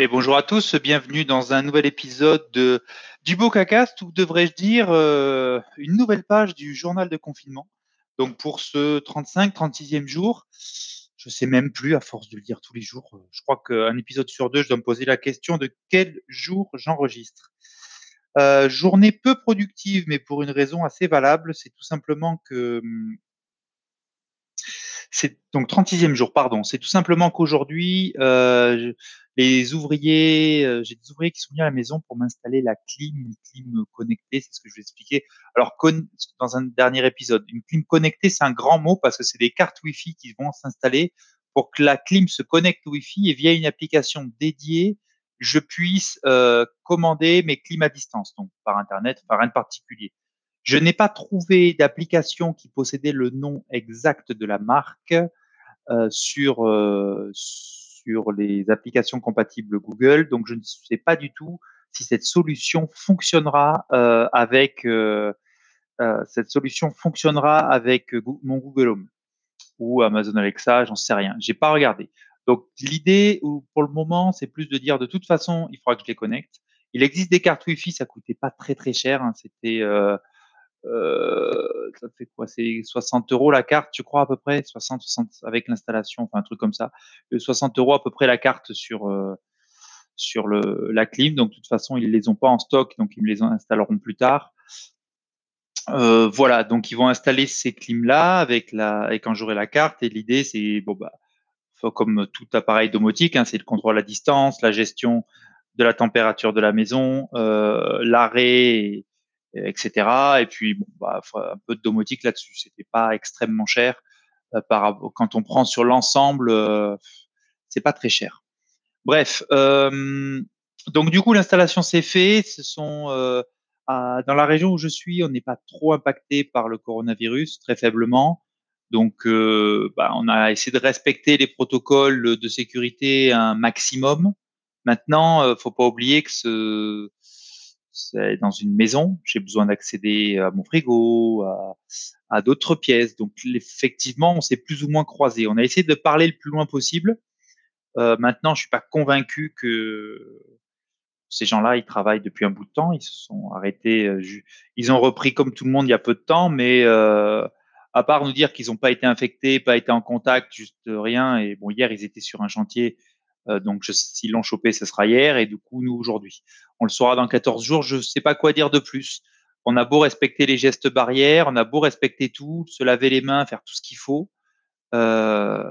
Et bonjour à tous, bienvenue dans un nouvel épisode de, du Bocacast, ou devrais-je dire euh, une nouvelle page du journal de confinement. Donc pour ce 35, 36e jour, je sais même plus à force de le dire tous les jours. Je crois qu'un épisode sur deux, je dois me poser la question de quel jour j'enregistre. Euh, journée peu productive, mais pour une raison assez valable, c'est tout simplement que c'est donc 36e jour, pardon. C'est tout simplement qu'aujourd'hui, euh, les ouvriers, euh, j'ai des ouvriers qui sont venus à la maison pour m'installer la clim, une clim connectée, c'est ce que je vais expliquer. Alors, dans un dernier épisode, une clim connectée, c'est un grand mot parce que c'est des cartes Wi-Fi qui vont s'installer pour que la clim se connecte au Wi-Fi et via une application dédiée, je puisse euh, commander mes clims à distance, donc par Internet, par de particulier. Je n'ai pas trouvé d'application qui possédait le nom exact de la marque euh, sur, euh, sur les applications compatibles Google. Donc, je ne sais pas du tout si cette solution fonctionnera euh, avec euh, euh, cette solution fonctionnera avec mon Google Home ou Amazon Alexa, j'en sais rien. J'ai pas regardé. Donc l'idée, pour le moment, c'est plus de dire de toute façon, il faudra que je les connecte. Il existe des cartes Wi-Fi, ça coûtait pas très très cher. Hein. C'était euh, euh, ça fait quoi? C'est 60 euros la carte, tu crois à peu près? 60, 60 avec l'installation, enfin un truc comme ça. 60 euros à peu près la carte sur euh, sur le la clim. Donc de toute façon ils les ont pas en stock, donc ils me les installeront plus tard. Euh, voilà, donc ils vont installer ces clims là avec la et quand j'aurai la carte et l'idée c'est bon bah comme tout appareil domotique, hein, c'est le contrôle à distance, la gestion de la température de la maison, euh, l'arrêt etc. Et puis, bon, bah, un peu de domotique là-dessus. C'était pas extrêmement cher. Euh, par, quand on prend sur l'ensemble, euh, c'est pas très cher. Bref, euh, donc du coup, l'installation s'est faite. Ce sont euh, dans la région où je suis, on n'est pas trop impacté par le coronavirus, très faiblement. Donc, euh, bah, on a essayé de respecter les protocoles de sécurité un maximum. Maintenant, euh, faut pas oublier que ce, dans une maison, j'ai besoin d'accéder à mon frigo, à, d'autres pièces. Donc effectivement, on s'est plus ou moins croisés. On a essayé de parler le plus loin possible. Euh, maintenant, je suis pas convaincu que ces gens-là, ils travaillent depuis un bout de temps. Ils se sont arrêtés. Euh, ils ont repris comme tout le monde il y a peu de temps, mais euh, à part nous dire qu'ils n'ont pas été infectés, pas été en contact, juste rien. Et bon, hier, ils étaient sur un chantier donc, s'ils l'ont chopé, ce sera hier, et du coup, nous, aujourd'hui. On le saura dans 14 jours, je ne sais pas quoi dire de plus. On a beau respecter les gestes barrières, on a beau respecter tout, se laver les mains, faire tout ce qu'il faut. Euh,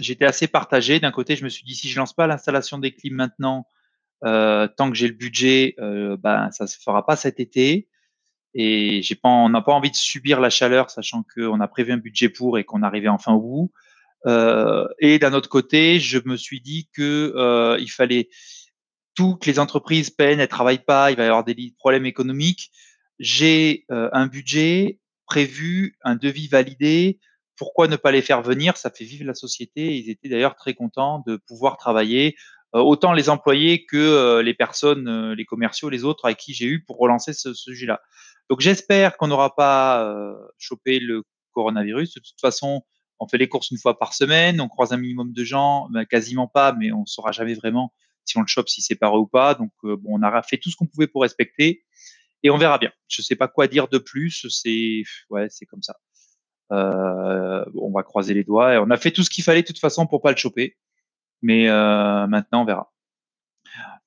J'étais assez partagé. D'un côté, je me suis dit, si je lance pas l'installation des clims maintenant, euh, tant que j'ai le budget, euh, ben, ça se fera pas cet été. Et on n'a pas envie de subir la chaleur, sachant qu'on a prévu un budget pour et qu'on arrivait enfin au bout. Euh, et d'un autre côté, je me suis dit que euh, il fallait toutes les entreprises peinent, elles travaillent pas, il va y avoir des problèmes économiques. J'ai euh, un budget prévu, un devis validé. Pourquoi ne pas les faire venir? Ça fait vivre la société. Ils étaient d'ailleurs très contents de pouvoir travailler, autant les employés que les personnes, les commerciaux, les autres avec qui j'ai eu pour relancer ce, ce sujet-là. Donc j'espère qu'on n'aura pas chopé le coronavirus. De toute façon, on fait les courses une fois par semaine, on croise un minimum de gens, ben, quasiment pas, mais on saura jamais vraiment si on le chope, si c'est pas ou pas. Donc euh, bon, on a fait tout ce qu'on pouvait pour respecter et on verra bien. Je sais pas quoi dire de plus. C'est ouais, c'est comme ça. Euh, on va croiser les doigts. Et on a fait tout ce qu'il fallait de toute façon pour pas le choper, mais euh, maintenant on verra.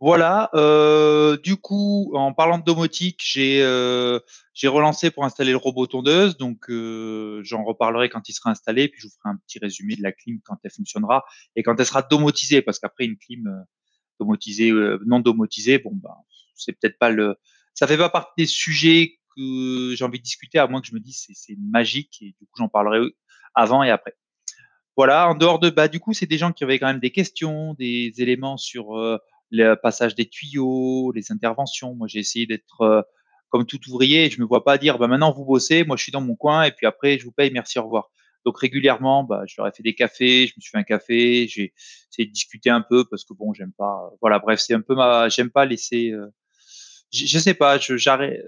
Voilà. Euh, du coup, en parlant de domotique, j'ai euh, j'ai relancé pour installer le robot tondeuse. Donc, euh, j'en reparlerai quand il sera installé. Puis, je vous ferai un petit résumé de la clim quand elle fonctionnera et quand elle sera domotisée. Parce qu'après, une clim domotisée, non domotisée, bon, ben, c'est peut-être pas le. Ça fait pas partie des sujets que j'ai envie de discuter, à moins que je me dise c'est c'est magique. Et du coup, j'en parlerai avant et après. Voilà. En dehors de, bah, du coup, c'est des gens qui avaient quand même des questions, des éléments sur le passage des tuyaux, les interventions. Moi, j'ai essayé d'être euh, comme tout ouvrier. Je me vois pas dire, bah, maintenant vous bossez, moi je suis dans mon coin et puis après je vous paye, merci, au revoir. Donc régulièrement, bah, je leur ai fait des cafés, je me suis fait un café, j'ai essayé de discuter un peu parce que bon, j'aime pas. Voilà, bref, c'est un peu ma, j'aime pas laisser. Euh, je, je, sais pas, je, j'arrête.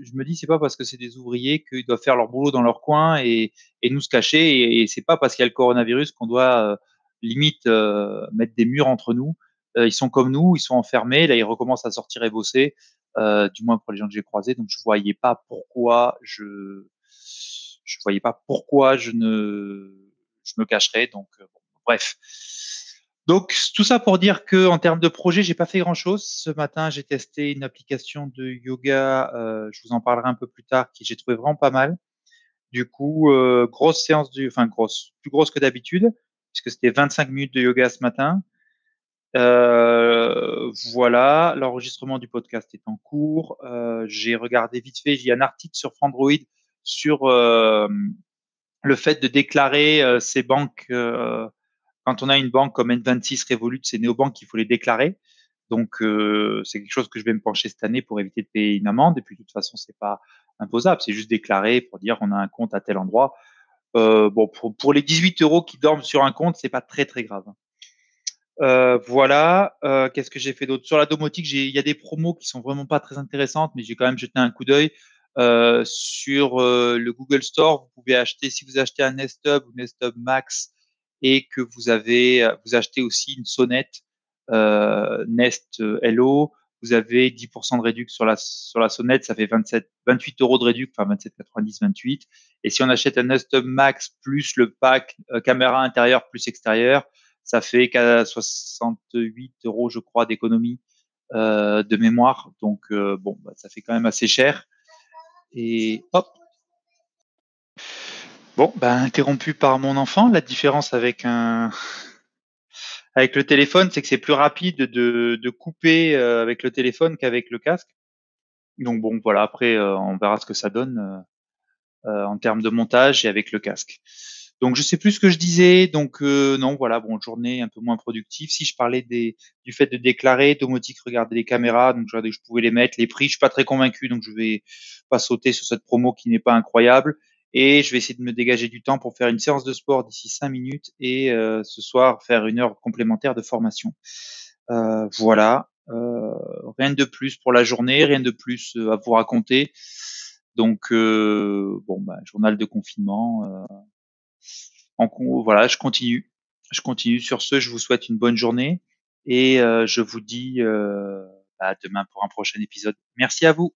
Je me dis, c'est pas parce que c'est des ouvriers qu'ils doivent faire leur boulot dans leur coin et, et nous se cacher. Et, et c'est pas parce qu'il y a le coronavirus qu'on doit euh, limite euh, mettre des murs entre nous ils sont comme nous, ils sont enfermés. Là, ils recommencent à sortir et bosser, du moins pour les gens que j'ai croisés. Donc, je voyais pas pourquoi je, je voyais pas pourquoi je ne, je me cacherais. Donc, bref. Donc tout ça pour dire que en termes de projet, j'ai pas fait grand chose. Ce matin, j'ai testé une application de yoga. Euh, je vous en parlerai un peu plus tard, qui j'ai trouvé vraiment pas mal. Du coup, euh, grosse séance du, enfin grosse, plus grosse que d'habitude, puisque c'était 25 minutes de yoga ce matin. Euh, voilà, l'enregistrement du podcast est en cours. Euh, j'ai regardé vite fait, il un article sur Frandroid sur euh, le fait de déclarer ses banques quand on a une banque comme N26, Revolut, c'est néobanques qu'il faut les déclarer. Donc, c'est quelque chose que je vais me pencher cette année pour éviter de payer une amende. Et puis, de toute façon, c'est pas imposable. C'est juste déclarer pour dire on a un compte à tel endroit. Bon, pour, pour, les 18 euros qui dorment sur un compte, c'est pas très très grave. Euh, voilà. Euh, Qu'est-ce que j'ai fait d'autre? Sur la domotique Il y a des promos qui sont vraiment pas très intéressantes, mais j'ai quand même jeté un coup d'œil. Euh, sur euh, le Google Store, vous pouvez acheter, si vous achetez un Nest Hub ou Nest Hub Max, et que vous avez vous achetez aussi une sonnette euh, Nest Hello, vous avez 10% de réduction sur la sur la sonnette, ça fait 27 28 euros de réduction, enfin 27,90 28. Et si on achète un Nest Max plus le pack caméra intérieure plus extérieure, ça fait qu'à 68 euros, je crois, d'économie euh, de mémoire. Donc euh, bon, bah, ça fait quand même assez cher. Et hop, Bon, ben, interrompu par mon enfant. La différence avec un avec le téléphone, c'est que c'est plus rapide de, de couper euh, avec le téléphone qu'avec le casque. Donc bon, voilà. Après, euh, on verra ce que ça donne en termes de montage et avec le casque. Donc je sais plus ce que je disais. Donc non, voilà, bon, journée un peu moins productive. Si je parlais des, du fait de déclarer, domotique, regarder les caméras, donc je, je pouvais les mettre. Les prix, je suis pas très convaincu, donc je vais pas sauter sur cette promo qui n'est pas incroyable et je vais essayer de me dégager du temps pour faire une séance de sport d'ici cinq minutes et euh, ce soir faire une heure complémentaire de formation. Euh, voilà, euh, rien de plus pour la journée, rien de plus euh, à vous raconter. Donc euh, bon, bah, journal de confinement. Euh, en, voilà, je continue. Je continue. Sur ce, je vous souhaite une bonne journée et je vous dis à demain pour un prochain épisode. Merci à vous.